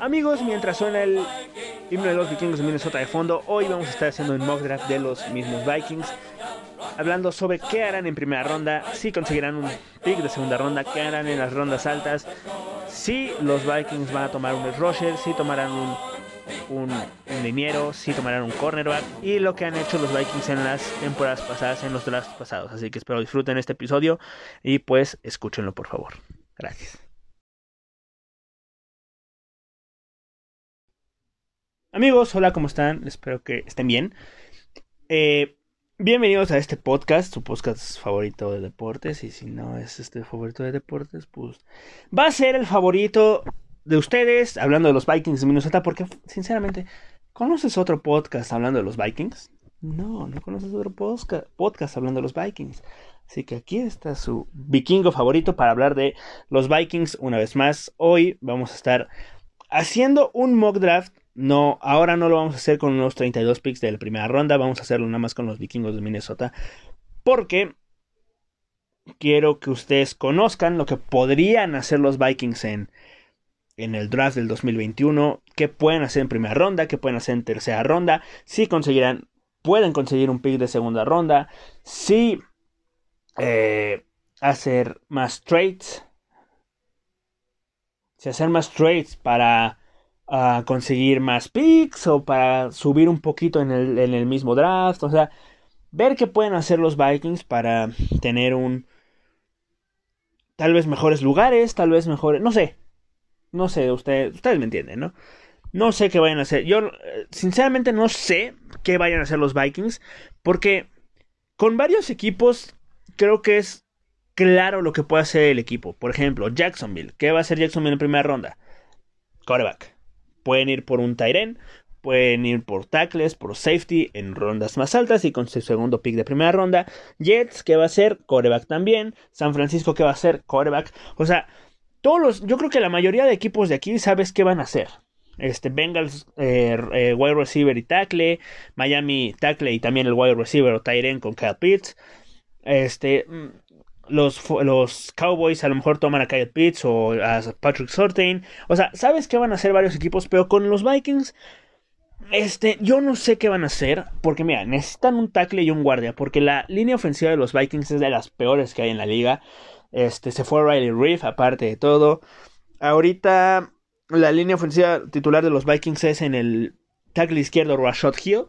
Amigos, mientras suena el himno de los vikingos de Minnesota de fondo, hoy vamos a estar haciendo un mock draft de los mismos Vikings. Hablando sobre qué harán en primera ronda, si conseguirán un pick de segunda ronda, qué harán en las rondas altas, si los Vikings van a tomar un rusher, si tomarán un, un, un liniero, si tomarán un cornerback y lo que han hecho los Vikings en las temporadas pasadas, en los drafts pasados. Así que espero disfruten este episodio y pues escúchenlo por favor. Gracias. Amigos, hola, ¿cómo están? Espero que estén bien. Eh, bienvenidos a este podcast, su podcast favorito de deportes. Y si no es este favorito de deportes, pues va a ser el favorito de ustedes, hablando de los Vikings de Minnesota. Porque, sinceramente, ¿conoces otro podcast hablando de los Vikings? No, no conoces otro podcast, hablando de los Vikings. Así que aquí está su vikingo favorito para hablar de los Vikings una vez más. Hoy vamos a estar haciendo un mock draft no, ahora no lo vamos a hacer con unos 32 picks de la primera ronda, vamos a hacerlo nada más con los vikingos de Minnesota. Porque quiero que ustedes conozcan lo que podrían hacer los Vikings en, en el draft del 2021, qué pueden hacer en primera ronda, qué pueden hacer en tercera ronda, si conseguirán, pueden conseguir un pick de segunda ronda, si eh, hacer más trades, si hacer más trades para a conseguir más picks o para subir un poquito en el, en el mismo draft. O sea, ver qué pueden hacer los Vikings para tener un... Tal vez mejores lugares, tal vez mejores... No sé. No sé, ustedes, ustedes me entienden, ¿no? No sé qué vayan a hacer. Yo, sinceramente, no sé qué vayan a hacer los Vikings. Porque con varios equipos creo que es claro lo que puede hacer el equipo. Por ejemplo, Jacksonville. ¿Qué va a hacer Jacksonville en primera ronda? Coreback. Pueden ir por un Tyren, pueden ir por tackles, por safety en rondas más altas y con su segundo pick de primera ronda. Jets, que va a ser coreback también. San Francisco, que va a ser coreback. O sea, todos los. Yo creo que la mayoría de equipos de aquí sabes qué van a hacer. Este, Bengals, eh, eh, wide receiver y tackle. Miami, tackle y también el wide receiver o Tyren con Kyle Pitts. Este, los, los Cowboys a lo mejor toman a Kyle Pitts o a Patrick Sortain. O sea, sabes que van a hacer varios equipos, pero con los Vikings, este, yo no sé qué van a hacer. Porque mira, necesitan un tackle y un guardia. Porque la línea ofensiva de los Vikings es de las peores que hay en la liga. Este, se fue Riley Reef, aparte de todo. Ahorita, la línea ofensiva titular de los Vikings es en el tackle izquierdo Rashad Hill.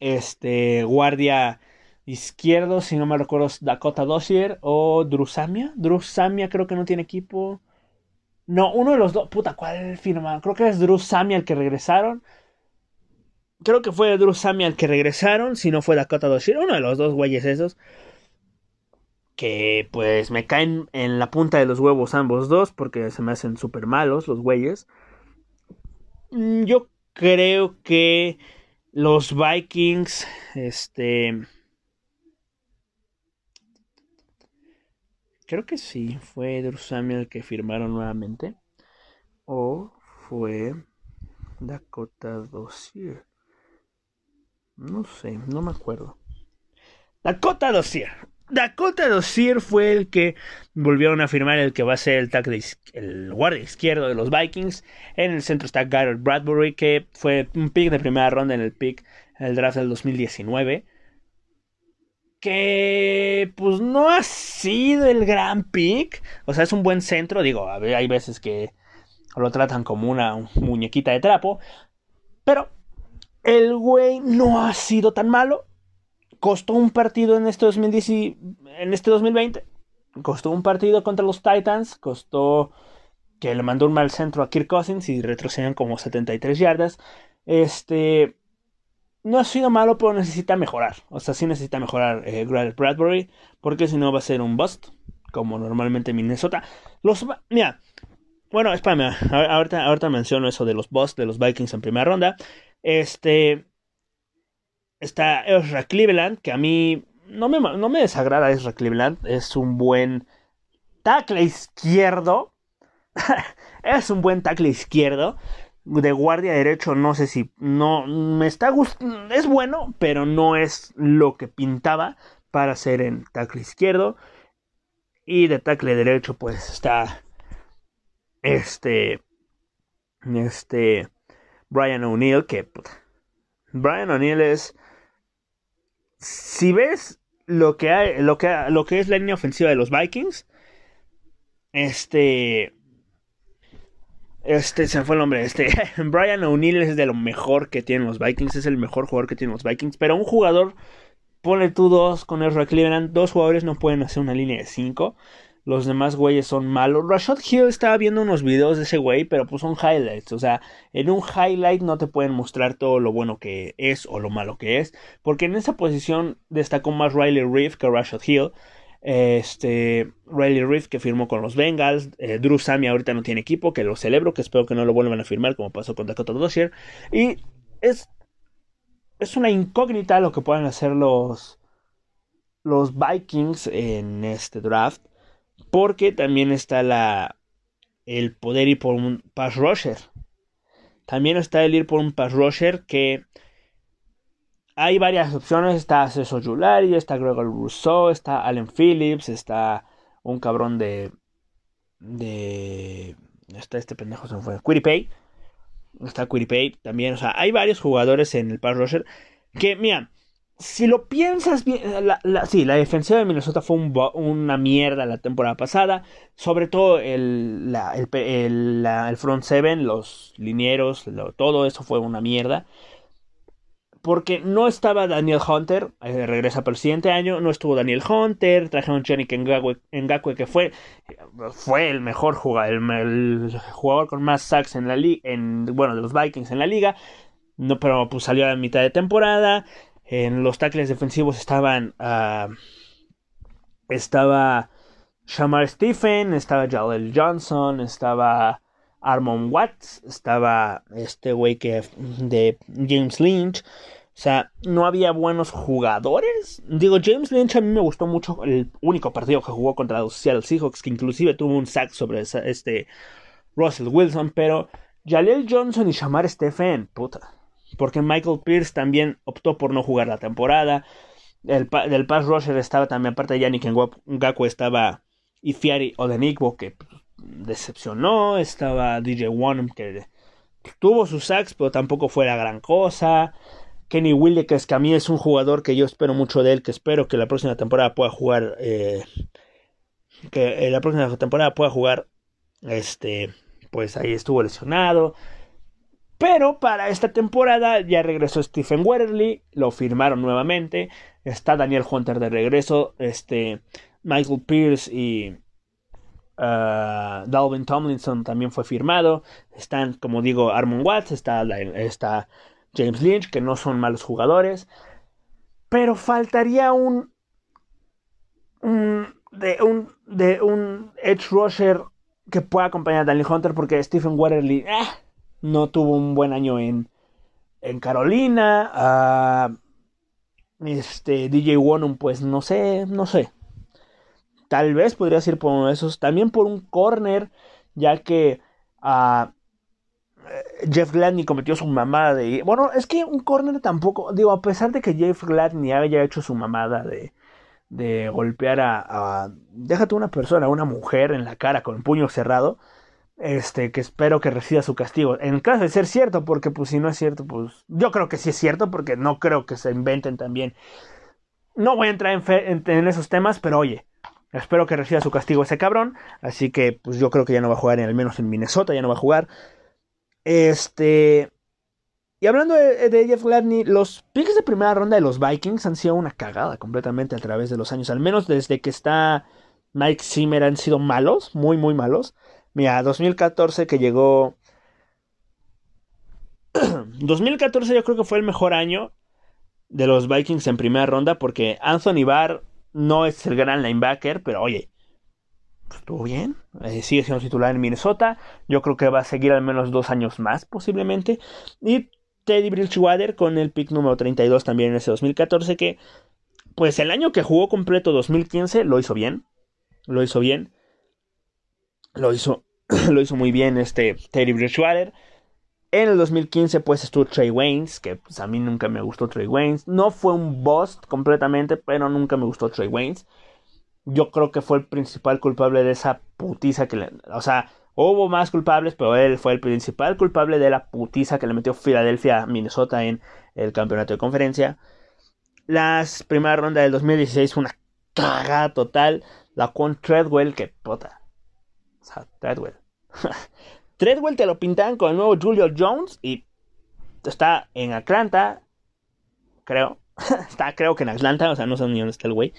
Este, guardia izquierdo, si no me recuerdo, Dakota Dossier o Drusamia. Drusamia creo que no tiene equipo. No, uno de los dos. Puta, ¿cuál firma? Creo que es Drusamia el que regresaron. Creo que fue Drusamia el que regresaron. Si no fue Dakota Dossier. Uno de los dos güeyes esos. Que pues me caen en la punta de los huevos ambos dos. Porque se me hacen súper malos los güeyes. Mm, yo creo que los Vikings. Este Creo que sí, fue Drew el que firmaron nuevamente. O fue Dakota Dossier. No sé, no me acuerdo. Dakota Dossier. Dakota Dossier fue el que volvieron a firmar el que va a ser el tackle, el guardia izquierdo de los Vikings. En el centro está Garrett Bradbury, que fue un pick de primera ronda en el pick, el draft del 2019 que pues no ha sido el gran pick. O sea, es un buen centro. Digo, hay veces que lo tratan como una muñequita de trapo. Pero el güey no ha sido tan malo. Costó un partido en este, 2010 en este 2020. Costó un partido contra los Titans. Costó que le mandó un mal centro a Kirk Cousins y retrocedieron como 73 yardas. Este no ha sido malo, pero necesita mejorar. O sea, sí necesita mejorar eh, Bradbury, porque si no va a ser un bust, como normalmente Minnesota. Los, mira, bueno, espérame, ahorita, ahorita menciono eso de los busts de los Vikings en primera ronda. Este, está Ezra Cleveland, que a mí no me, no me desagrada Ezra Cleveland, es un buen tackle izquierdo. es un buen tackle izquierdo de guardia derecho no sé si no me está gustando es bueno pero no es lo que pintaba para ser en tackle izquierdo. Y de tackle derecho pues está este este Brian O'Neill, que Brian O'Neill es si ves lo que hay, lo que lo que es la línea ofensiva de los Vikings, este este, se fue el nombre. Este, Brian O'Neill es de lo mejor que tienen los Vikings. Es el mejor jugador que tienen los Vikings. Pero un jugador, pone tú dos con Ezra Cleveland. Dos jugadores no pueden hacer una línea de cinco. Los demás güeyes son malos. Rashad Hill estaba viendo unos videos de ese güey, pero pues son highlights. O sea, en un highlight no te pueden mostrar todo lo bueno que es o lo malo que es. Porque en esa posición destacó más Riley Reef que Rashad Hill. Este, Riley Reef que firmó con los Bengals. Eh, Drew Sammy ahorita no tiene equipo, que lo celebro, que espero que no lo vuelvan a firmar como pasó con Dakota Dozier. Y es, es una incógnita lo que puedan hacer los, los Vikings en este draft. Porque también está la, el poder ir por un pass rusher. También está el ir por un pass rusher que hay varias opciones. Está Cesar Yulari, está Gregor Rousseau, está Allen Phillips, está un cabrón de. de. Está este pendejo, se me fue. Quiripay. Está Quiripay también. O sea, hay varios jugadores en el pass rusher que, mira, si lo piensas bien, la, sí, la defensiva de Minnesota fue una mierda la temporada pasada. Sobre todo el, el, el front seven, los linieros, todo eso fue una mierda porque no estaba Daniel Hunter, eh, regresa para el siguiente año, no estuvo Daniel Hunter, trajeron Johnny Ngakwe, que fue, fue el mejor jugador, el, jugador con más sacks en la liga, en, bueno, de los Vikings en la liga, no, pero pues salió a mitad de temporada, en los tackles defensivos estaban, uh, estaba Shamar Stephen, estaba Jaleel Johnson, estaba Armon Watts, estaba este güey que de James Lynch. O sea, no había buenos jugadores. Digo, James Lynch a mí me gustó mucho el único partido que jugó contra los Seattle Seahawks, que inclusive tuvo un sack sobre este Russell Wilson, pero Jaleel Johnson y Shamar Stephen, puta. Porque Michael Pierce también optó por no jugar la temporada. El del pass rusher estaba también, aparte de Yannick Ngakwe, estaba Ifiari Odenigbo, que decepcionó. Estaba DJ One que tuvo sus sacks, pero tampoco fue la gran cosa. Kenny Williams, que a mí es un jugador que yo espero mucho de él, que espero que la próxima temporada pueda jugar. Eh, que la próxima temporada pueda jugar. Este, pues ahí estuvo lesionado. Pero para esta temporada ya regresó Stephen Weatherly, lo firmaron nuevamente. Está Daniel Hunter de regreso, este Michael Pierce y Uh, Dalvin Tomlinson también fue firmado. Están, como digo, Armon Watts, está, James Lynch, que no son malos jugadores. Pero faltaría un, de, un, de un Edge Rusher que pueda acompañar a Daniel Hunter, porque Stephen Waterly eh, no tuvo un buen año en, en Carolina. Uh, este DJ Wonum, pues no sé, no sé. Tal vez podrías ir por uno de esos. También por un corner, ya que ah, Jeff Gladney cometió su mamada de... Bueno, es que un corner tampoco... Digo, a pesar de que Jeff Gladney haya hecho su mamada de, de golpear a, a... Déjate una persona, una mujer en la cara con el puño cerrado. Este, que espero que reciba su castigo. En caso de ser cierto, porque pues si no es cierto, pues yo creo que sí es cierto, porque no creo que se inventen también. No voy a entrar en, en esos temas, pero oye, Espero que reciba su castigo ese cabrón. Así que, pues yo creo que ya no va a jugar, al menos en Minnesota, ya no va a jugar. Este. Y hablando de, Jeff Gladney, los picks de primera ronda de los Vikings han sido una cagada completamente a través de los años. Al menos desde que está Mike Zimmer han sido malos, muy, muy malos. Mira, 2014 que llegó. 2014 yo creo que fue el mejor año de los Vikings en primera ronda porque Anthony Barr no es el gran linebacker, pero oye, estuvo bien. Eh, sigue siendo titular en Minnesota. Yo creo que va a seguir al menos dos años más, posiblemente. Y Teddy Bridgewater con el pick número 32 también en ese 2014, que pues el año que jugó completo 2015 lo hizo bien. Lo hizo bien. Lo hizo, lo hizo muy bien este Teddy Bridgewater. En el 2015 pues estuvo Trey Waynes, que pues a mí nunca me gustó Trey Waynes. No fue un bust completamente, pero nunca me gustó Trey Waynes. Yo creo que fue el principal culpable de esa putiza que le... O sea, Hubo más culpables, pero él fue el principal culpable de la putiza que le metió Filadelfia a Minnesota en el campeonato de conferencia. Las primera ronda del 2016 fue una cagada total. La con Treadwell, que puta. O sea, Treadwell. Treadwell te lo pintan con el nuevo Julio Jones y está en Atlanta, creo. está creo que en Atlanta, o sea, no sé ni dónde está el güey.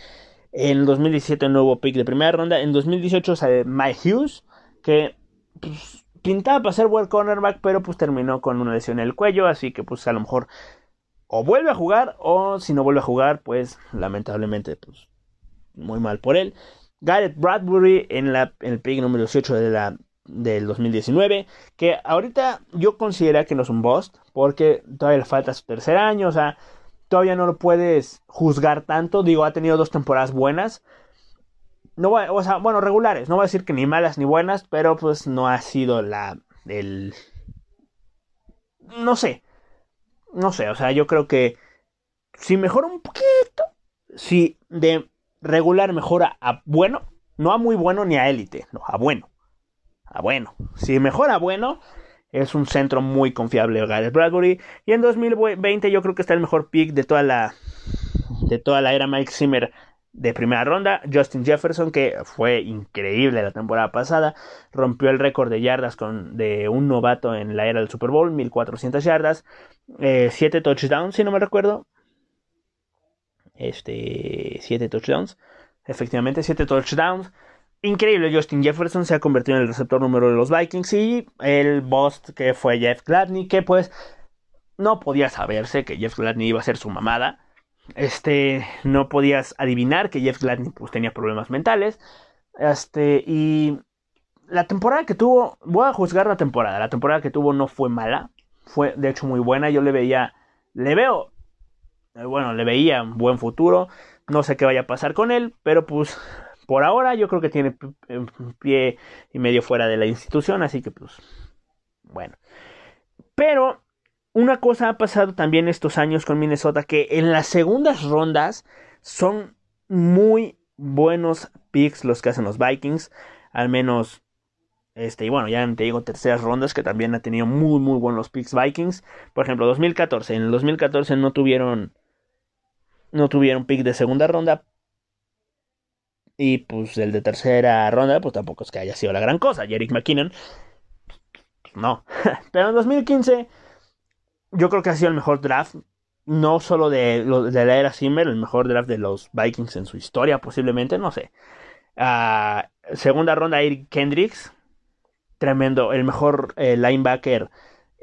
En 2017 un nuevo pick de primera ronda. En 2018 sale Mike Hughes, que pues, pintaba para ser buen cornerback, pero pues terminó con una lesión en el cuello, así que pues a lo mejor o vuelve a jugar o si no vuelve a jugar, pues lamentablemente pues muy mal por él. Garrett Bradbury en, en el pick número 18 de la, del 2019, que ahorita yo considero que no es un bust, porque todavía le falta su tercer año, o sea, todavía no lo puedes juzgar tanto, digo, ha tenido dos temporadas buenas, no o sea, bueno, regulares, no voy a decir que ni malas ni buenas, pero pues no ha sido la, el, no sé, no sé, o sea, yo creo que si mejora un poquito, si de regular mejora a bueno, no a muy bueno ni a élite, no, a bueno, a bueno, si mejora a bueno, es un centro muy confiable Gareth Bradbury. Y en 2020 yo creo que está el mejor pick de toda la, de toda la era Mike Zimmer de primera ronda. Justin Jefferson, que fue increíble la temporada pasada, rompió el récord de yardas con, de un novato en la era del Super Bowl, 1400 yardas, 7 eh, touchdowns, si no me recuerdo. Este, 7 touchdowns. Efectivamente, 7 touchdowns. Increíble, Justin Jefferson se ha convertido en el receptor número de los Vikings y el boss que fue Jeff Gladney, que pues no podía saberse que Jeff Gladney iba a ser su mamada. Este, no podías adivinar que Jeff Gladney pues tenía problemas mentales. Este, y la temporada que tuvo, voy a juzgar la temporada, la temporada que tuvo no fue mala, fue de hecho muy buena, yo le veía, le veo, eh, bueno, le veía un buen futuro, no sé qué vaya a pasar con él, pero pues por ahora yo creo que tiene pie y medio fuera de la institución, así que pues bueno. Pero una cosa ha pasado también estos años con Minnesota que en las segundas rondas son muy buenos picks los que hacen los Vikings, al menos este, y bueno, ya te digo terceras rondas que también ha tenido muy muy buenos picks Vikings. Por ejemplo, 2014, en el 2014 no tuvieron no tuvieron pick de segunda ronda, y pues el de tercera ronda, pues tampoco es que haya sido la gran cosa. Jerick McKinnon, no. Pero en 2015, yo creo que ha sido el mejor draft. No solo de, la era Zimmer, el mejor draft de los Vikings en su historia, posiblemente, no sé. Uh, segunda ronda, Eric Kendricks. Tremendo, el mejor eh, linebacker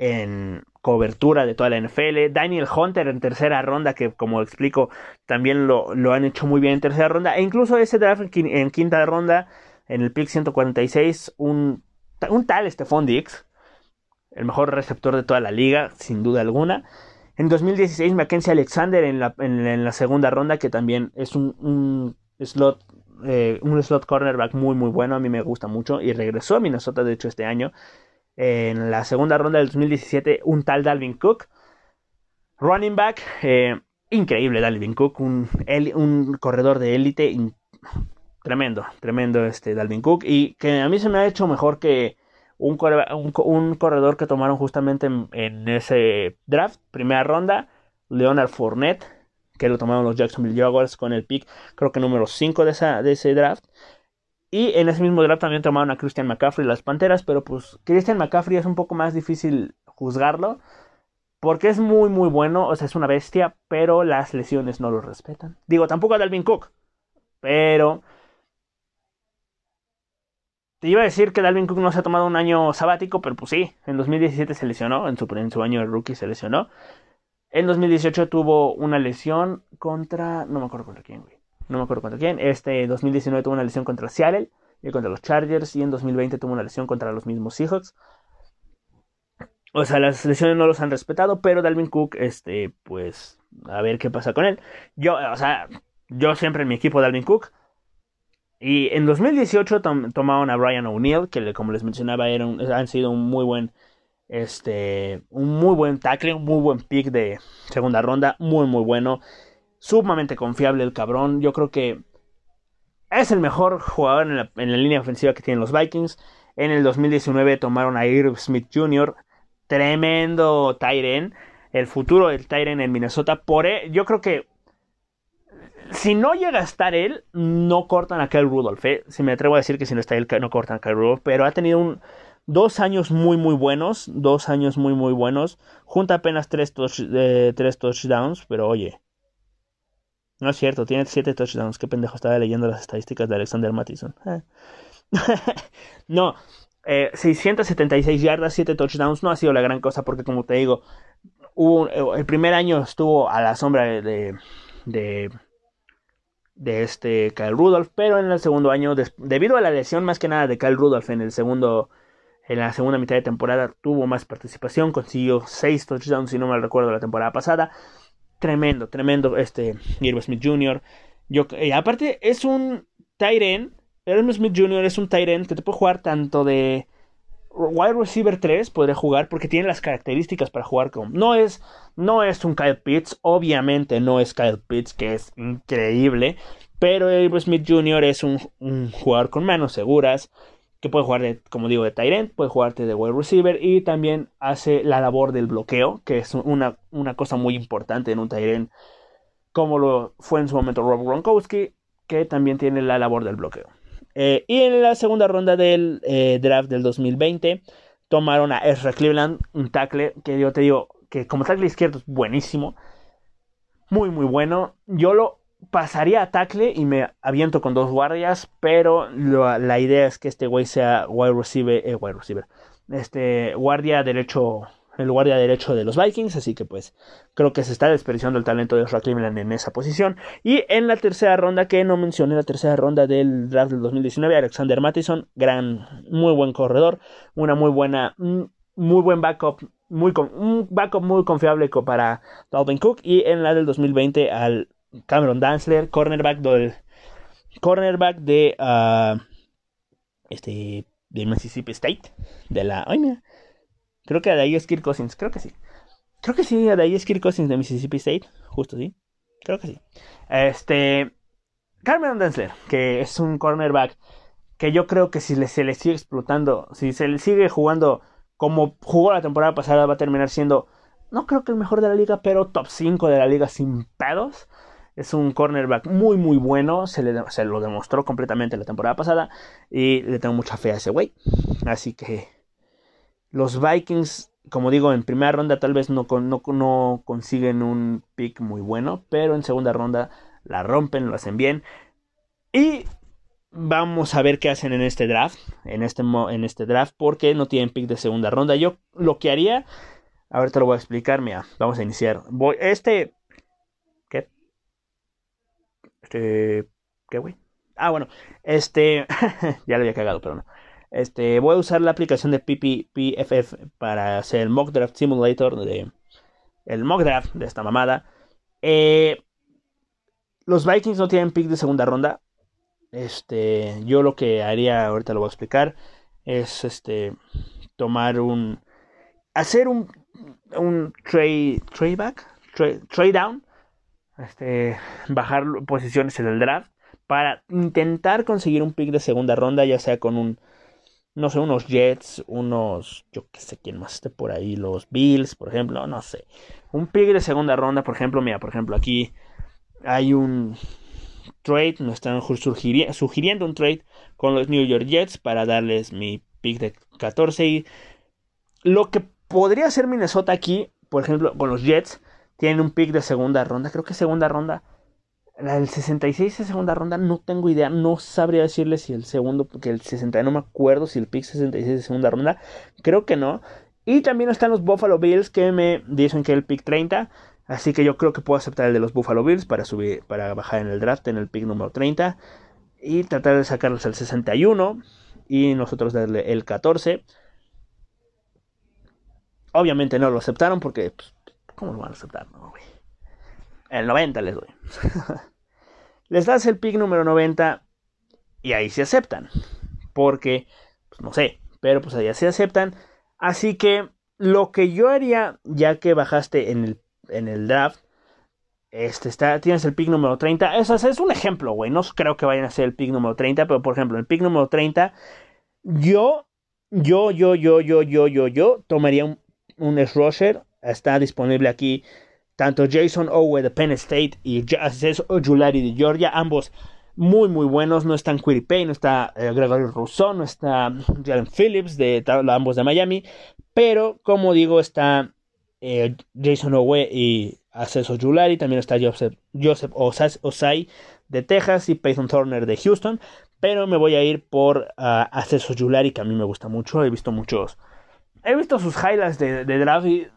en, cobertura de toda la NFL. Daniel Hunter en tercera ronda, que como explico, también lo, lo han hecho muy bien en tercera ronda. E incluso ese draft en, quinta ronda, en el pick 146, un, un tal Stephon Dix, el mejor receptor de toda la liga, sin duda alguna. En 2016, Mackenzie Alexander en la, en, la segunda ronda, que también es un, un slot eh, un slot cornerback muy muy bueno, a mí me gusta mucho y regresó a Minnesota de hecho este año en la segunda ronda del 2017 un tal Dalvin Cook. Running back, eh, increíble Dalvin Cook, un, un corredor de élite, tremendo, tremendo este Dalvin Cook. Y que a mí se me ha hecho mejor que un, un, corredor que tomaron justamente en, ese draft, primera ronda, Leonard Fournette, que lo tomaron los Jacksonville Jaguars con el pick, creo que número 5 de, de ese draft. Y en ese mismo draft también tomaron a Christian McCaffrey las Panteras, pero pues Christian McCaffrey es un poco más difícil juzgarlo. Porque es muy muy bueno, o sea, es una bestia, pero las lesiones no lo respetan. Digo, tampoco a Dalvin Cook, pero... Te iba a decir que Dalvin Cook no se ha tomado un año sabático, pero pues sí, en 2017 se lesionó, en su, en su año de rookie se lesionó. En 2018 tuvo una lesión contra... No me acuerdo contra quién, güey no me acuerdo contra quién. Este 2019 tuvo una lesión contra Seattle y contra los Chargers y en 2020 tuvo una lesión contra los mismos Seahawks. O sea, las lesiones no los han respetado, pero Dalvin Cook, este, pues, a ver qué pasa con él. Yo, o sea, yo siempre en mi equipo Dalvin Cook. Y en 2018 tomaron a Brian O'Neill, que como les mencionaba, era han sido un muy buen, este, un muy buen tackle, un muy buen pick de segunda ronda, muy, muy bueno sumamente confiable el cabrón. Yo creo que es el mejor jugador en la, línea ofensiva que tienen los Vikings. En el 2019 tomaron a Irv Smith Jr., tremendo Tyren. El futuro del Tyren en Minnesota. Por, e, yo creo que si no llega a estar él, no cortan a Kyle Rudolph. ¿eh? Si me atrevo a decir que si no está él, no cortan a Kyle Rudolph. Pero ha tenido dos años muy, muy buenos. Dos años muy, muy buenos. Junta apenas tres, eh, tres touchdowns. Pero oye. No es cierto, tiene siete touchdowns. Qué pendejo estaba leyendo las estadísticas de Alexander Mattison. Eh. no, 676 eh, yardas, 7 touchdowns. No ha sido la gran cosa porque, como te digo, hubo, el primer año estuvo a la sombra de, de de este Kyle Rudolph, pero en el segundo año, debido a la lesión más que nada de Kyle Rudolph en el segundo, en la segunda mitad de temporada, tuvo más participación, consiguió 6 touchdowns, si no mal recuerdo, la temporada pasada. Tremendo, tremendo este Irving Smith Jr. Yo, y aparte es un Tyren, Irving Smith Jr. es un Tyren que te puede jugar tanto de wide receiver 3 podría jugar porque tiene las características para jugar con. No es, no es un Kyle Pitts, obviamente no es Kyle Pitts, que es increíble. Pero Avery Smith Jr. es un, jugador con manos seguras, que puede jugar, de, como digo, de tight puede jugarte de wide receiver y también hace la labor del bloqueo, que es una, una cosa muy importante en un tight como lo fue en su momento Rob Gronkowski, que también tiene la labor del bloqueo. Eh, y en la segunda ronda del eh, draft del 2020 tomaron a Ezra Cleveland, un tackle que yo te digo que como tackle izquierdo es buenísimo. Muy, muy bueno. Yo lo pasaría a tackle y me aviento con dos guardias, pero la idea es que este güey sea wide receiver, eh, wide receiver, este guardia derecho el guardia derecho de los Vikings, así que pues creo que se está desperdiciando el talento de Ezra Cleveland en esa posición. Y en la tercera ronda, que no mencioné, la tercera ronda del draft del 2019, Alexander Mattison, gran, muy buen corredor, una muy buena, mm, muy buen backup, muy, un backup muy confiable para Dalvin Cook. Y en la del 2020 al Cameron Danzler, cornerback del cornerback de uh, este de Mississippi State, de la, ay Creo que ahí es Kirk Cousins. Creo que sí. Creo que sí, ahí es Kirk Cousins de Mississippi State. Justo, sí. Creo que sí. Este. Carmen Densler, que es un cornerback que yo creo que si se le sigue explotando, si se le sigue jugando como jugó la temporada pasada, va a terminar siendo, no creo que el mejor de la liga, pero top 5 de la liga sin pedos. Es un cornerback muy, muy bueno. Se, lo demostró completamente la temporada pasada. Y le tengo mucha fe a ese güey. Así que los Vikings, como digo, en primera ronda tal vez no, consiguen un pick muy bueno, pero en segunda ronda la rompen, lo hacen bien. Y vamos a ver qué hacen en este draft, en este, en este draft, porque no tienen pick de segunda ronda. Yo lo que haría, ahorita lo voy a explicar, mira, vamos a iniciar. Voy, este. Este, ¿qué, güey? Ah, bueno, este, ya lo había cagado, pero no. Este, voy a usar la aplicación de PPF para hacer el mock draft simulator de el mock draft de esta mamada. Eh, los Vikings no tienen pick de segunda ronda. Este, yo lo que haría, ahorita lo voy a explicar, es este tomar un hacer un un trade trade back, trade, down, este, bajar posiciones en el draft para intentar conseguir un pick de segunda ronda, ya sea con un no sé, unos Jets, unos, yo qué sé quién más esté por ahí, los Bills, por ejemplo, no sé. Un pick de segunda ronda, por ejemplo, mira, por ejemplo, aquí hay un trade, nos están sugiriendo un trade con los New York Jets para darles mi pick de 14 y lo que podría ser Minnesota aquí, por ejemplo, con los Jets, tienen un pick de segunda ronda, creo que segunda ronda la del 66 de segunda ronda no tengo idea, no sabría decirle si el segundo, porque el 60 no me acuerdo si el pick 66 de segunda ronda, creo que no. Y también están los Buffalo Bills que me dicen que el pick 30, así que yo creo que puedo aceptar el de los Buffalo Bills para subir, para bajar en el draft en el pick número 30 y tratar de sacarlos al 61 y nosotros darle el 14. Obviamente no lo aceptaron porque, pues, ¿cómo lo van a aceptar? No, El 90 les doy. Les das el pick número 90 y ahí se aceptan. Porque, pues no sé, pero pues allá se aceptan. Así que lo que yo haría, ya que bajaste en el, en el draft, este está, tienes el pick número 30. Eso es, un ejemplo, güey. No creo que vayan a ser el pick número 30, pero por ejemplo, el pick número 30, yo yo, yo, yo, yo, yo, yo, yo tomaría un, un rusher. Está disponible aquí tanto Jason Owe de Penn State y Access Ojulari de Georgia, ambos muy muy buenos, no están Pay, no está eh, Gregory Rousseau, no está Jalen Phillips de ambos de Miami, pero como digo está eh, Jason Owe y Access Ojulari, también está Joseph, Joseph Osai de Texas y Peyton Turner de Houston, pero me voy a ir por uh, Access Ojulari que a mí me gusta mucho, he visto muchos, he visto sus highlights de, de draft y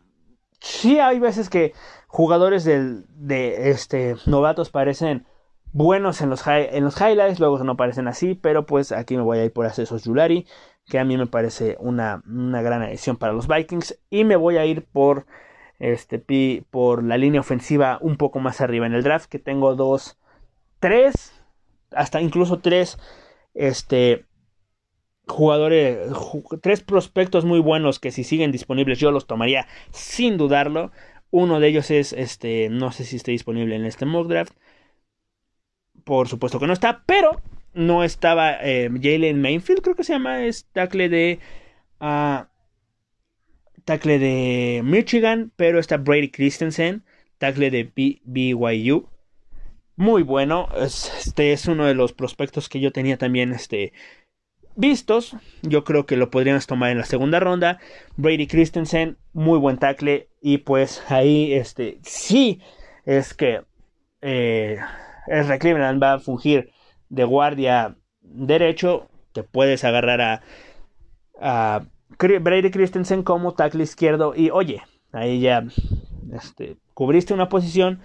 sí hay veces que jugadores de este, novatos parecen buenos en los, en los highlights, luego no parecen así, pero pues aquí me voy a ir por Accesos Yulari, que a mí me parece una, una gran adición para los Vikings, y me voy a ir por, este, por la línea ofensiva un poco más arriba en el draft, que tengo dos, tres, hasta incluso tres, este, jugadores, tres prospectos muy buenos que si siguen disponibles yo los tomaría sin dudarlo. Uno de ellos es, este, no sé si esté disponible en este mock draft. Por supuesto que no está, pero no estaba eh, Jalen Mainfield, creo que se llama, es tackle de... Uh, de Michigan, pero está Brady Christensen, tackle de BYU. Muy bueno, este es uno de los prospectos que yo tenía también este, vistos. Yo creo que lo podríamos tomar en la segunda ronda. Brady Christensen, muy buen tackle. Y pues ahí, este, sí, es que eh, el Cleveland va a fungir de guardia derecho. Te puedes agarrar a, Brady Christensen como tackle izquierdo. Y oye, ahí ya este, cubriste una posición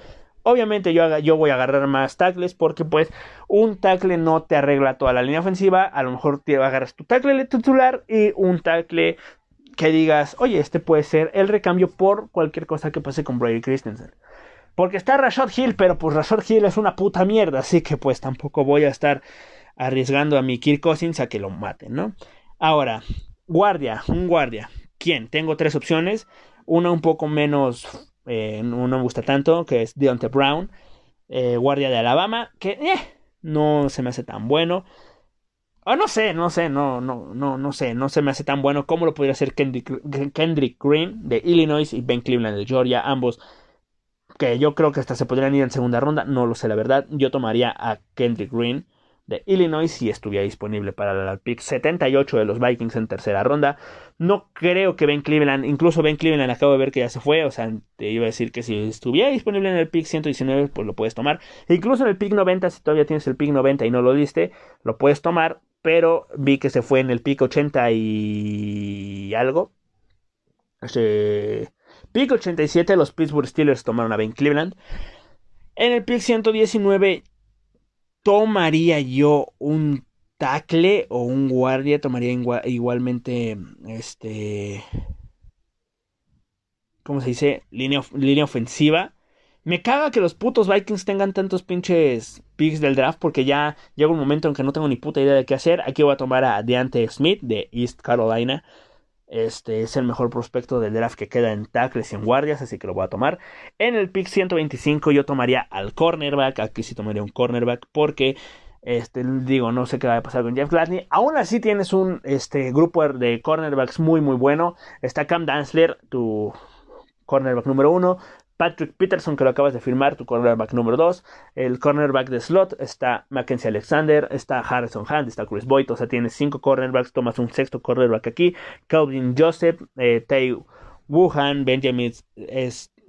Obviamente yo, yo voy a agarrar más tackles porque pues un tackle no te arregla toda la línea ofensiva. A lo mejor te agarras tu tackle titular y un tackle que digas, oye, este puede ser el recambio por cualquier cosa que pase con Brady Christensen. Porque está Rashad Hill, pero pues Rashad Hill es una puta mierda, así que pues tampoco voy a estar arriesgando a mi Kirk Cousins a que lo maten, ¿no? Ahora, guardia, un guardia. ¿Quién? Tengo tres opciones. Una un poco menos eh, no, me gusta tanto, que es Deontay Brown, eh, guardia de Alabama, que eh, no se me hace tan bueno. O no sé, no sé, no, no, no, no sé, no se me hace tan bueno como lo podría hacer Kendrick, Kendrick Green de Illinois y Ben Cleveland de Georgia, ambos que yo creo que hasta se podrían ir en segunda ronda, no lo sé la verdad, yo tomaría a Kendrick Green de Illinois si estuviera disponible para el pick 78 de los Vikings en tercera ronda. No creo que Ben Cleveland, incluso Ben Cleveland acabo de ver que ya se fue, o sea, te iba a decir que si estuviera disponible en el pick 119 pues lo puedes tomar. incluso en el pick 90 si todavía tienes el pick 90 y no lo diste, lo puedes tomar, pero vi que se fue en el pick 80 y algo. Este, pick 87 los Pittsburgh Steelers tomaron a Ben Cleveland. En el pick 119 tomaría yo un tackle o un guardia, tomaría igualmente este ¿cómo se dice? Línea, línea ofensiva. Me caga que los putos Vikings tengan tantos pinches picks del draft porque ya llega un momento en que no tengo ni puta idea de qué hacer. Aquí voy a tomar a Deante Smith de East Carolina. Este es el mejor prospecto del draft que queda en tackles y en guardias, así que lo voy a tomar. En el pick 125 yo tomaría al cornerback, aquí sí tomaría un cornerback porque este, digo, no sé qué va a pasar con Jeff Gladney. Aún así tienes un este, grupo de cornerbacks muy muy bueno. Está Cam Dansler, tu cornerback número uno. Patrick Peterson, que lo acabas de firmar, tu cornerback número 2. El cornerback de slot está Mackenzie Alexander, está Harrison Hunt, está Chris Boyd. O sea, tienes cinco cornerbacks, tomas un sexto cornerback aquí. Calvin Joseph, eh, Tay Wuhan, Benjamin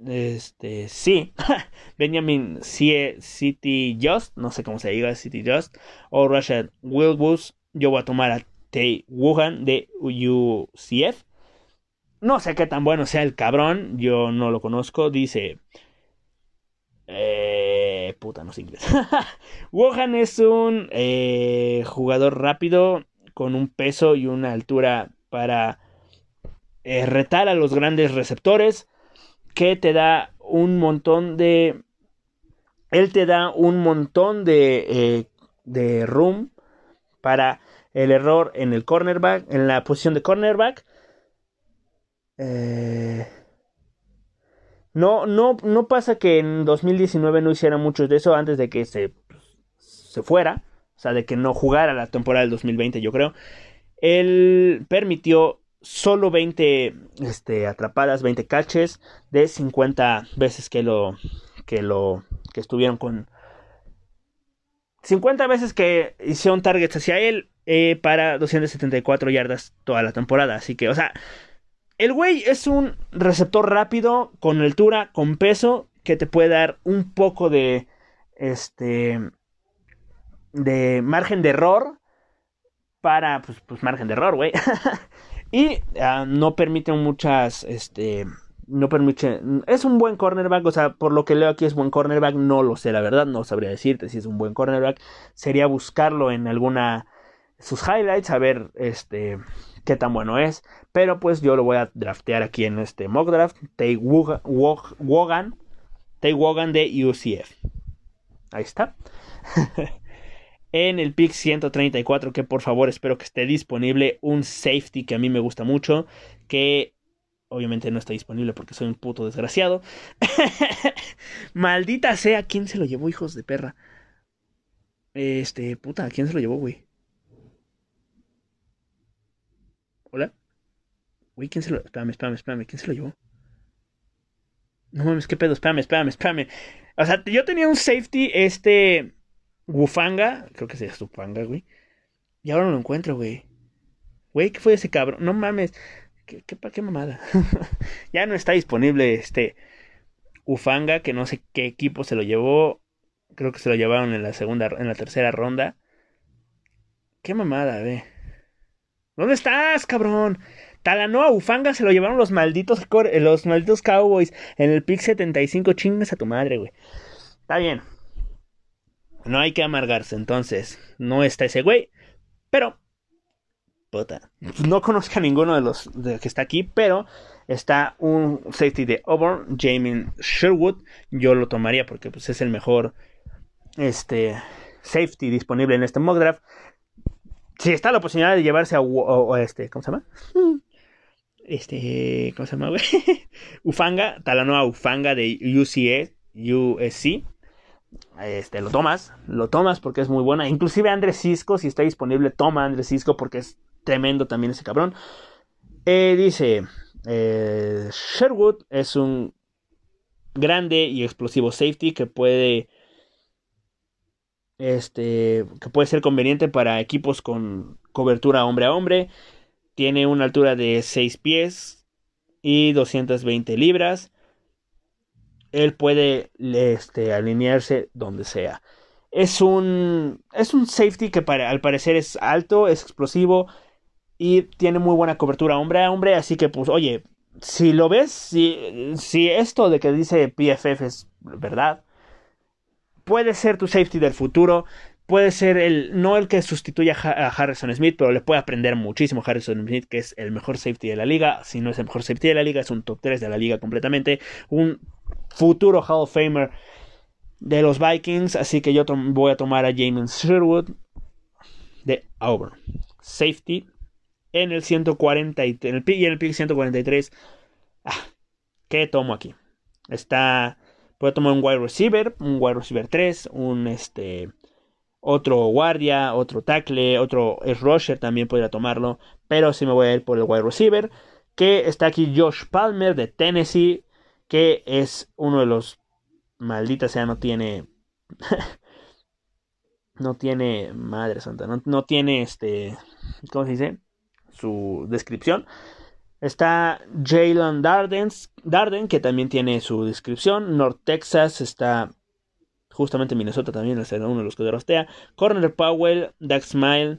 este, sí, Benjamin City Just, no sé cómo se diga, City Just, o Rashad Wilbus. Yo voy a tomar a Tay Wuhan de UCF. No sé qué tan bueno sea el cabrón, yo no lo conozco. Dice. Eh, puta, no sé inglés. Wohan es un eh, jugador rápido con un peso y una altura para eh, retar a los grandes receptores. Que te da un montón de. Él te da un montón de, eh, de room para el error en el cornerback, en la posición de cornerback eh, no, no, no pasa que en 2019 no hiciera muchos de eso antes de que se, se fuera. O sea, de que no jugara la temporada del 2020, yo creo. Él permitió solo 20 este, atrapadas, 20 catches de 50 veces que lo que lo que estuvieron con 50 veces que hicieron targets hacia él eh, para 274 yardas toda la temporada. Así que, o sea, el güey es un receptor rápido, con altura, con peso, que te puede dar un poco de, este, de margen de error para, pues, pues margen de error, güey. y ah, no permite muchas, este, no permite. Es un buen cornerback, o sea, por lo que leo aquí es buen cornerback, no lo sé, la verdad, no sabría decirte si es un buen cornerback. Sería buscarlo en alguna sus highlights, a ver este qué tan bueno es. Pero pues yo lo voy a draftear aquí en este mock draft. Tay Wogan, Tay Wogan de UCF. Ahí está. en el pick 134, que por favor espero que esté disponible un safety que a mí me gusta mucho, que Obviamente no está disponible porque soy un puto desgraciado. Maldita sea, ¿quién se lo llevó, hijos de perra? Este, puta, ¿quién se lo llevó, güey? ¿Hola? Güey, ¿quién se lo... Espérame, espérame, espérame, ¿quién se lo llevó? No mames, qué pedo, espérame, espérame, espérame. O sea, yo tenía un safety, este... Wufanga, creo que es Wufanga, güey. Y ahora no lo encuentro, güey. Güey, ¿qué fue ese cabrón? No mames. ¿Qué, qué, mamada? ya no está disponible este Ufanga, que no sé qué equipo se lo llevó. Creo que se lo llevaron en la segunda, en la tercera ronda. Qué mamada, ve. ¿Dónde estás, cabrón? Talanoa Ufanga se lo llevaron los malditos, los malditos Cowboys en el pick 75. Chingas a tu madre, güey. Está bien. No hay que amargarse, entonces. No está ese güey. Pero no conozco a ninguno de los que está aquí, pero está un safety de Auburn, Jamin Sherwood. Yo lo tomaría porque pues, es el mejor este, safety disponible en este mock draft. Si está la posibilidad de llevarse a, este, ¿cómo se llama? Este, ¿cómo se llama, Ufanga, Talanoa Ufanga de UCE, USC. Este, lo tomas, lo tomas porque es muy buena. Inclusive Andrés Cisco, si está disponible, toma Andrés Cisco porque es tremendo también ese cabrón. Eh, dice, eh, Sherwood es un grande y explosivo safety que puede este que puede ser conveniente para equipos con cobertura hombre a hombre. Tiene una altura de 6 pies y 220 libras. Él puede este, alinearse donde sea. Es un, es un safety que para, al parecer es alto, es explosivo, y tiene muy buena cobertura hombre a hombre, así que pues oye, si lo ves, si, si esto de que dice PFF es verdad, puede ser tu safety del futuro, puede ser el, no el que sustituya a Harrison Smith, pero le puede aprender muchísimo Harrison Smith, que es el mejor safety de la liga, si no es el mejor safety de la liga, es un top 3 de la liga completamente, un futuro Hall of Famer de los Vikings, así que yo voy a tomar a James Sherwood de Auburn. Safety en el 140 y en el y en el pick 143. Ah, ¿Qué tomo aquí? Está puedo tomar un wide receiver, un wide receiver 3, un este otro guardia, otro tackle, otro rusher también podría tomarlo, pero si me voy a ir por el wide receiver, que está aquí Josh Palmer de Tennessee, que es uno de los maldita sea no tiene no tiene madre santa, no, no tiene este ¿cómo se dice? su descripción. Está Jalen Darden, que también tiene su descripción. North Texas está justamente Minnesota también, es uno de los que rostea. Corner Powell, Dax Smile,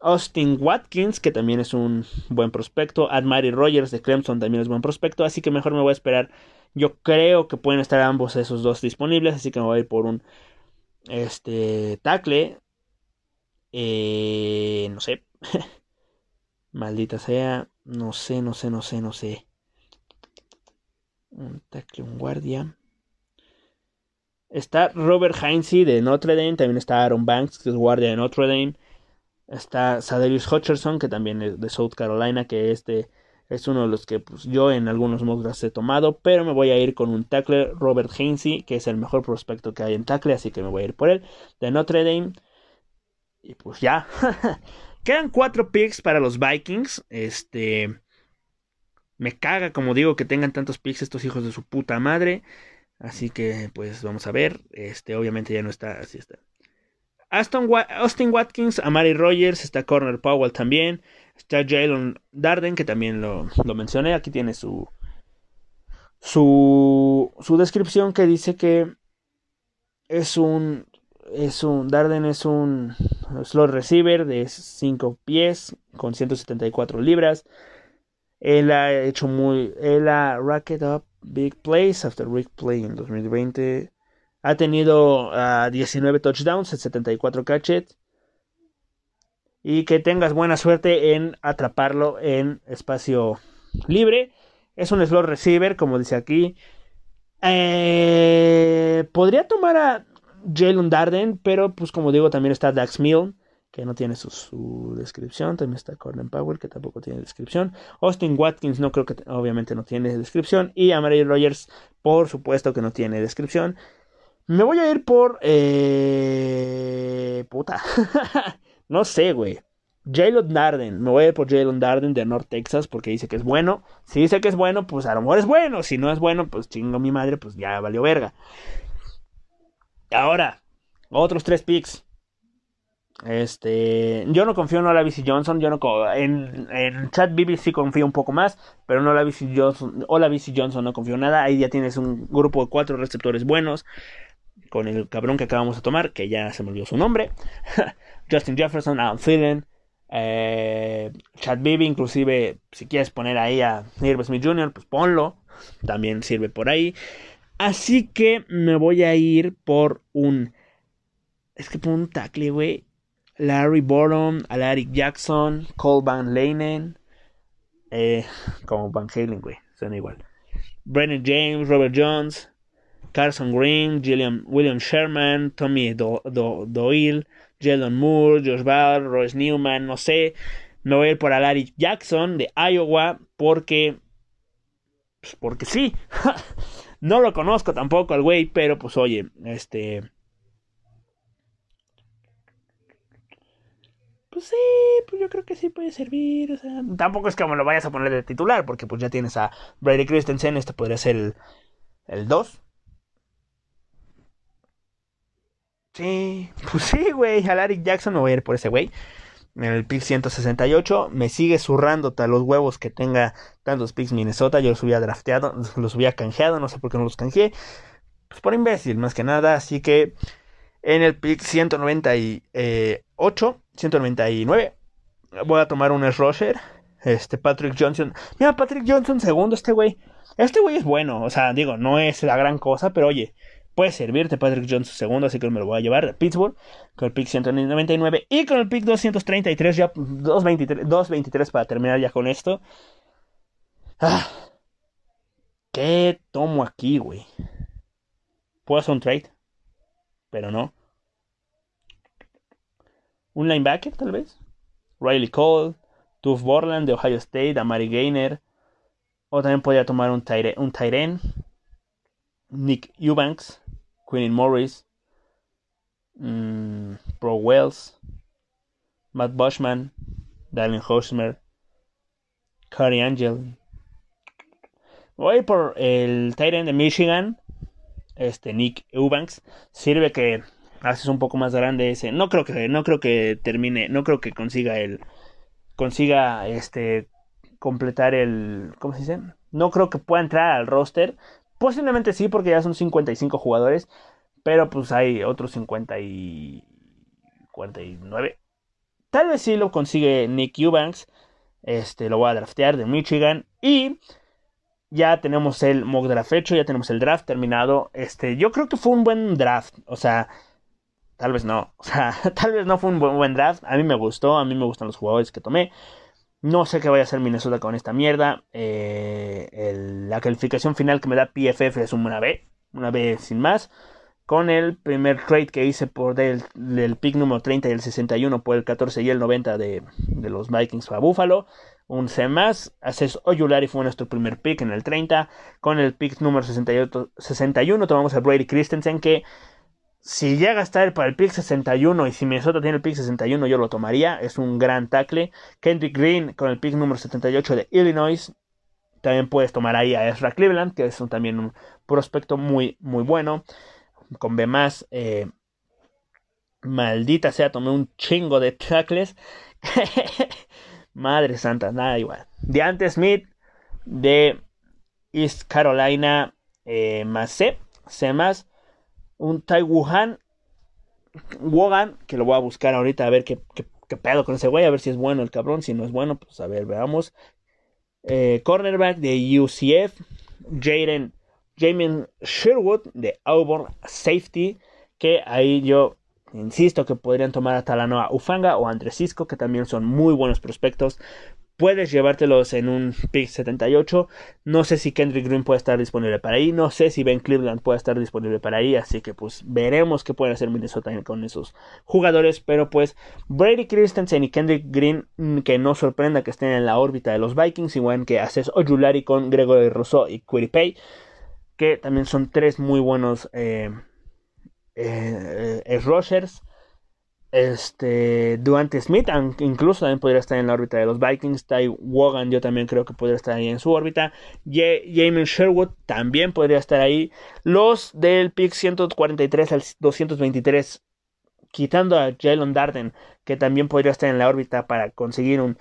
Austin Watkins, que también es un buen prospecto. Admari Rogers de Clemson también es buen prospecto. Así que mejor me voy a esperar. Yo creo que pueden estar ambos esos dos disponibles. Así que me voy a ir por un este tackle. Eh, no sé. Maldita sea. No sé, no sé, no sé, no sé. Un tackle, un guardia. Está Robert Heinze de Notre Dame. También está Aaron Banks, que es guardia de Notre Dame. Está Sadarius Hutcherson, que también es de South Carolina, que este es uno de los que pues, yo en algunos mods he tomado. Pero me voy a ir con un tackle, Robert Heinze, que es el mejor prospecto que hay en tackle, así que me voy a ir por él. De Notre Dame. Y pues ya. Quedan cuatro picks para los Vikings. Este. Me caga, como digo, que tengan tantos picks estos hijos de su puta madre. Así que, pues, vamos a ver. Este, obviamente ya no está. Así está. Aston Austin Watkins, Amari Rogers, está Corner Powell también. Está Jalen Darden, que también lo, lo mencioné. Aquí tiene su, su, su descripción que dice que es un es un Darden es un slot receiver de 5 pies con 174 libras. Él ha hecho muy él ha racked up big plays after big play en 2020. Ha tenido 19 ah, touchdowns, 74 catches. Y que tengas buena suerte en atraparlo en espacio libre. Es un slot receiver, como dice aquí. Eh, podría tomar a Jalen Darden, pero pues como digo, también está Dax Mill, que no tiene su, descripción. También está Cornell Powell, que tampoco tiene descripción. Austin Watkins, no creo que obviamente no tiene descripción. Y Amari Rogers, por supuesto que no tiene descripción. Me voy a ir por... Eh... Puta. no sé, güey. Jalen Darden, me voy a ir por Jalen Darden de North Texas porque dice que es bueno. Si dice que es bueno, pues a lo mejor es bueno. Si no es bueno, pues chingo mi madre, pues ya valió verga. Ahora, otros tres picks. Este, yo no confío en Olavis Johnson, yo no en, en Chat sí confío un poco más, pero no Olavis Johnson, Olavis Johnson no confío nada. Ahí ya tienes un grupo de cuatro receptores buenos con el cabrón que acabamos de tomar, que ya se me olvidó su nombre. Justin Jefferson, Alan Thielen, eh, Chad Bibi, inclusive si quieres poner ahí a Irv Smith Jr., pues ponlo. También sirve por ahí. Así que me voy a ir por un. Es que por un tackle, güey. Larry Borom, Alaric Jackson, Cole Van Lanen. Eh, como Van Halen, güey. Suena igual. Brennan James, Robert Jones, Carson Green, William Sherman, Tommy Doyle, Jalen Moore, Josh Ball, Royce Newman, no sé. Me voy a ir por Alaric Jackson de Iowa porque. Pues porque sí. No lo conozco tampoco al güey, pero pues oye, este... Pues sí, pues yo creo que sí puede servir. O sea, tampoco es que me lo vayas a poner de titular, porque pues ya tienes a Brady Christensen, este podría ser el 2. Sí, pues sí, güey. A Larry Jackson me voy a ir por ese güey en el pick 168. Me sigue zurrando a los huevos que tenga tantos picks Minnesota. Yo los hubiera drafteado, los hubiera canjeado, no sé por qué no los canjeé. Pues por imbécil, más que nada. Así que en el pick 198, 199, voy a tomar un. Rusher. Este Patrick Johnson. Mira, Patrick Johnson segundo, este güey. Este güey es bueno, o sea, digo, no es la gran cosa, pero oye, puede servirte Patrick Jones segundo, así que me lo voy a llevar de Pittsburgh con el pick 199 y con el pick 233 ya 223, 223 para terminar ya con esto. Ah, ¿Qué tomo aquí, güey? Puedo hacer un trade, pero no. Un linebacker, tal vez. Riley Cole, Tuff Borland de Ohio State, Amari Gainer. O también podría tomar un, un Tyren. Nick Eubanks. Quinn Morris, mm, Pro Wells, Matt Bushman, Dallin Hosmer, Cary Angel. Voy por el Titan de Michigan, este Nick Eubanks. Sirve que haces un poco más grande ese. No creo que, no creo que termine, no creo que consiga el, consiga este completar el, ¿cómo se dice? No creo que pueda entrar al roster, Posiblemente sí, porque ya son 55 jugadores. Pero pues hay otros 50 y 49. Tal vez sí lo consigue Nick Eubanks. Este lo voy a draftear de Michigan. Y ya tenemos el mock draft hecho. Ya tenemos el draft terminado. Este, yo creo que fue un buen draft. O sea, tal vez no. O sea, tal vez no fue un buen, buen draft. A mí me gustó. A mí me gustan los jugadores que tomé. No sé qué vaya a hacer Minnesota con esta mierda. Eh, la calificación final que me da PFF es una B. Una B sin más. Con el primer trade que hice por del, pick número 30 y el 61 por el 14 y el 90 de, los Vikings a Buffalo. Un C más. Haces Oyulari fue nuestro primer pick en el 30. Con el pick número 61 tomamos a Brady Christensen que si llega a estar para el pick 61 y si Minnesota tiene el pick 61 yo lo tomaría, es un gran tackle. Kendrick Green con el pick número 78 de Illinois, también puedes tomar ahí a Ezra Cleveland, que es también un prospecto muy, muy bueno. Con B más, eh, maldita sea, tomé un chingo de tackles. Madre santa, nada igual. Deante Smith de East Carolina, eh, más C, C más un Tai Wuhan Wogan, que lo voy a buscar ahorita a ver qué, qué, pedo con ese güey, a ver si es bueno el cabrón, si no es bueno, pues a ver, veamos. Eh, cornerback de UCF, Jaden Jamin Sherwood de Auburn Safety, que ahí yo insisto que podrían tomar a Talanoa Ufanga o Andrés Cisco, que también son muy buenos prospectos puedes llevártelos en un pick 78. No sé si Kendrick Green puede estar disponible para ahí. No sé si Ben Cleveland puede estar disponible para ahí. Así que pues veremos qué puede hacer Minnesota con esos jugadores. Pero pues Brady Christensen y Kendrick Green, mm, que no sorprenda que estén en la órbita de los Vikings. Igual que haces Ojulari con Gregory Rousseau y Pay Que también son tres muy buenos eh, eh, eh rushers. Este, Duante Smith, incluso también podría estar en la órbita de los Vikings. Ty Wogan, yo también creo que podría estar ahí en su órbita. Jamin Sherwood también podría estar ahí. Los del pick 143 al 223, quitando a Jalen Darden, que también podría estar en la órbita para conseguir un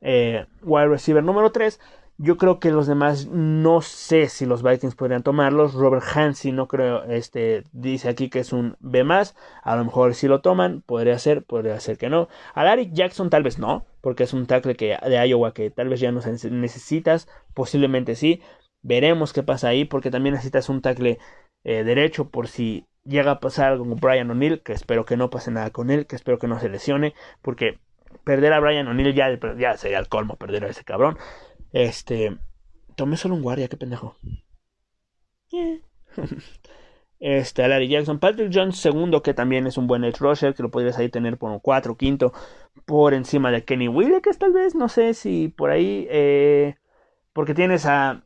eh, wide receiver número 3. Yo creo que los demás no sé si los Vikings podrían tomarlos. Robert Hansi no creo, este dice aquí que es un B más. A lo mejor si lo toman, podría ser, podría ser que no. A Larry Jackson tal vez no, porque es un tackle que, de Iowa que tal vez ya no necesitas. Posiblemente sí. Veremos qué pasa ahí, porque también necesitas un tackle eh, derecho por si llega a pasar algo con Brian O'Neill, que espero que no pase nada con él, que espero que no se lesione, porque perder a Brian O'Neill ya, ya sería el colmo perder a ese cabrón. Este. Tomé solo un guardia, qué pendejo. este, Larry Jackson. Patrick Jones, segundo, que también es un buen edge rusher, que lo podrías ahí tener por un 4, quinto, por encima de Kenny que tal vez, no sé si por ahí. Eh, porque tienes a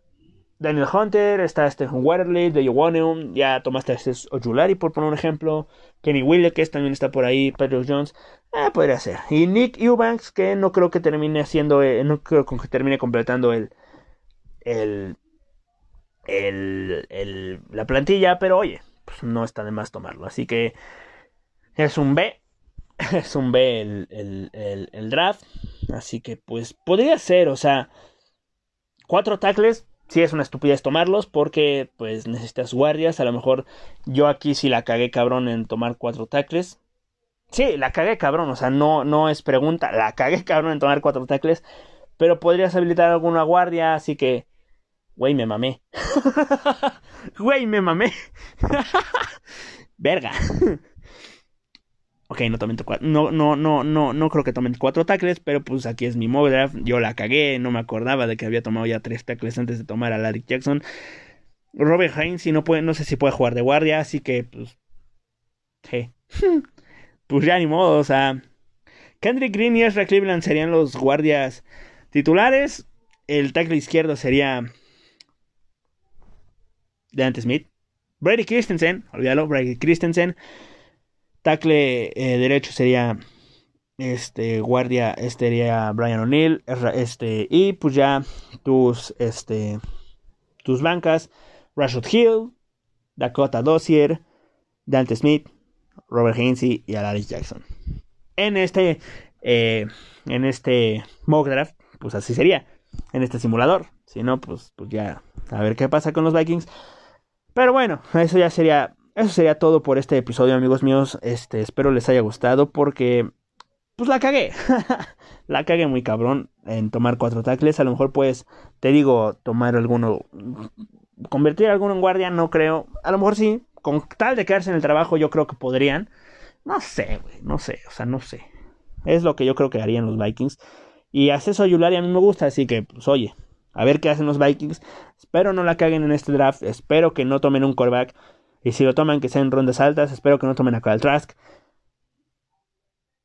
Daniel Hunter, está Stephen Waterley de Iwanium, ya tomaste a Ojulari por poner un ejemplo, Kenny que también está por ahí, Patrick Jones, eh, podría ser. Y Nick Eubanks, que no creo que termine haciendo, eh, no creo que termine completando el, el, el, la plantilla, pero oye, pues no está de más tomarlo. Así que es un B, es un B el, el, el draft, así que pues podría ser, o sea, cuatro tackles sí es una estupidez tomarlos porque pues necesitas guardias. A lo mejor yo aquí sí la cagué cabrón en tomar cuatro tackles. Sí, la cagué cabrón, o sea, no, no es pregunta, la cagué cabrón en tomar cuatro tackles. Pero podrías habilitar alguna guardia, así que... Güey, me mamé. Güey, me mamé. Verga. Ok, no tomen cuatro. No, no, no, no, no creo que tomen cuatro tackles, pero pues aquí es mi mock Yo la cagué, no me acordaba de que había tomado ya tres tackles antes de tomar a Larry Jackson. Robert Hines, no puede, no sé si puede jugar de guardia, así que pues. Pues ya ni modo, o sea. Kendrick Green y Ezra Cleveland serían los guardias titulares. El tackle izquierdo sería. Dante Smith. Brady Christensen, olvídalo, Brady Christensen. Tackle eh, derecho sería este guardia este sería Brian O'Neill este y pues ya tus este tus bancas Rashad Hill Dakota Dossier Dante Smith Robert Hainsey y Alaris Jackson. En este eh, en este mock draft pues así sería en este simulador. Si no pues pues ya a ver qué pasa con los Vikings. Pero bueno eso ya sería eso sería todo por este episodio, amigos míos. Este, espero les haya gustado porque pues la cagué. la cagué muy cabrón en tomar cuatro tackles. A lo mejor pues te digo tomar alguno convertir alguno en guardia, no creo. A lo mejor sí, con tal de quedarse en el trabajo yo creo que podrían. No sé, güey, no sé, o sea, no sé. Es lo que yo creo que harían los Vikings. Y acceso a Yulari a mí me gusta, así que pues oye, a ver qué hacen los Vikings. Espero no la caguen en este draft, espero que no tomen un callback. Y si lo toman, que sean rondas altas. Espero que no tomen a Kyle Trask.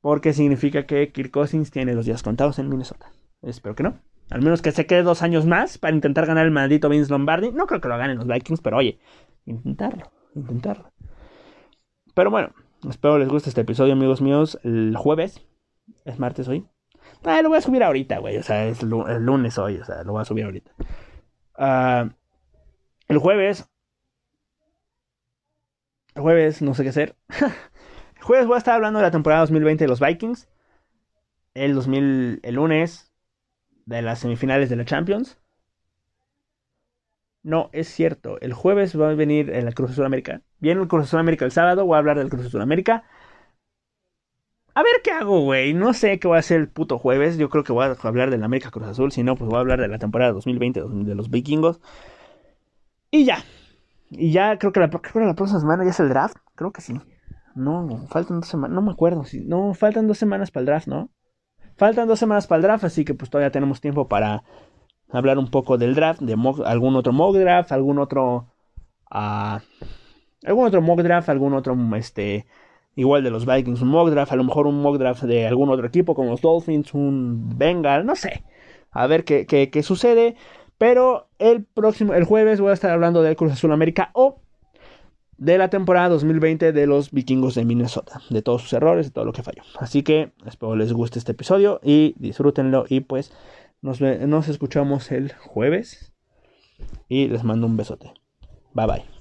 Porque significa que Kirk Cousins tiene los días contados en Minnesota. Espero que no. Al menos que se quede dos años más para intentar ganar el maldito Vince Lombardi. No creo que lo ganen los Vikings, pero oye, intentarlo, intentarlo. pero bueno, espero les guste este episodio, amigos míos. El jueves, es martes hoy. Ah, lo voy a subir ahorita, güey. O sea, es lunes hoy, o sea, lo voy a subir ahorita. Ah, el jueves. Jueves, no sé qué hacer. jueves voy a estar hablando de la temporada 2020 de los Vikings. El 2000, el lunes, de las semifinales de la Champions. No, es cierto. El jueves va a venir el Cruz Azul América. Viene el Cruz Azul América el sábado. Voy a hablar del Cruz Azul América. A ver qué hago, güey. No sé qué voy a hacer el puto jueves. Yo creo que voy a hablar del América Cruz Azul. Si no, pues voy a hablar de la temporada 2020 de los vikingos. Y ya. Y ya creo que la, la próxima semana ya es el draft. Creo que sí. No, faltan dos semanas. No me acuerdo. No, faltan dos semanas para el draft, ¿no? Faltan dos semanas para el draft, así que pues todavía tenemos tiempo para hablar un poco del draft, de algún otro mock draft, algún otro... Uh, algún otro mock draft, algún otro, este, igual de los Vikings, un mock draft, a lo mejor un mock draft de algún otro equipo como los Dolphins, un Bengal, no sé. A ver qué, qué, qué sucede. Pero el próximo, el jueves voy a estar hablando del Cruz Azul América o de la temporada 2020 de los vikingos de Minnesota, de todos sus errores, de todo lo que falló. Así que espero les guste este episodio y disfrútenlo y pues nos, nos escuchamos el jueves y les mando un besote. Bye bye.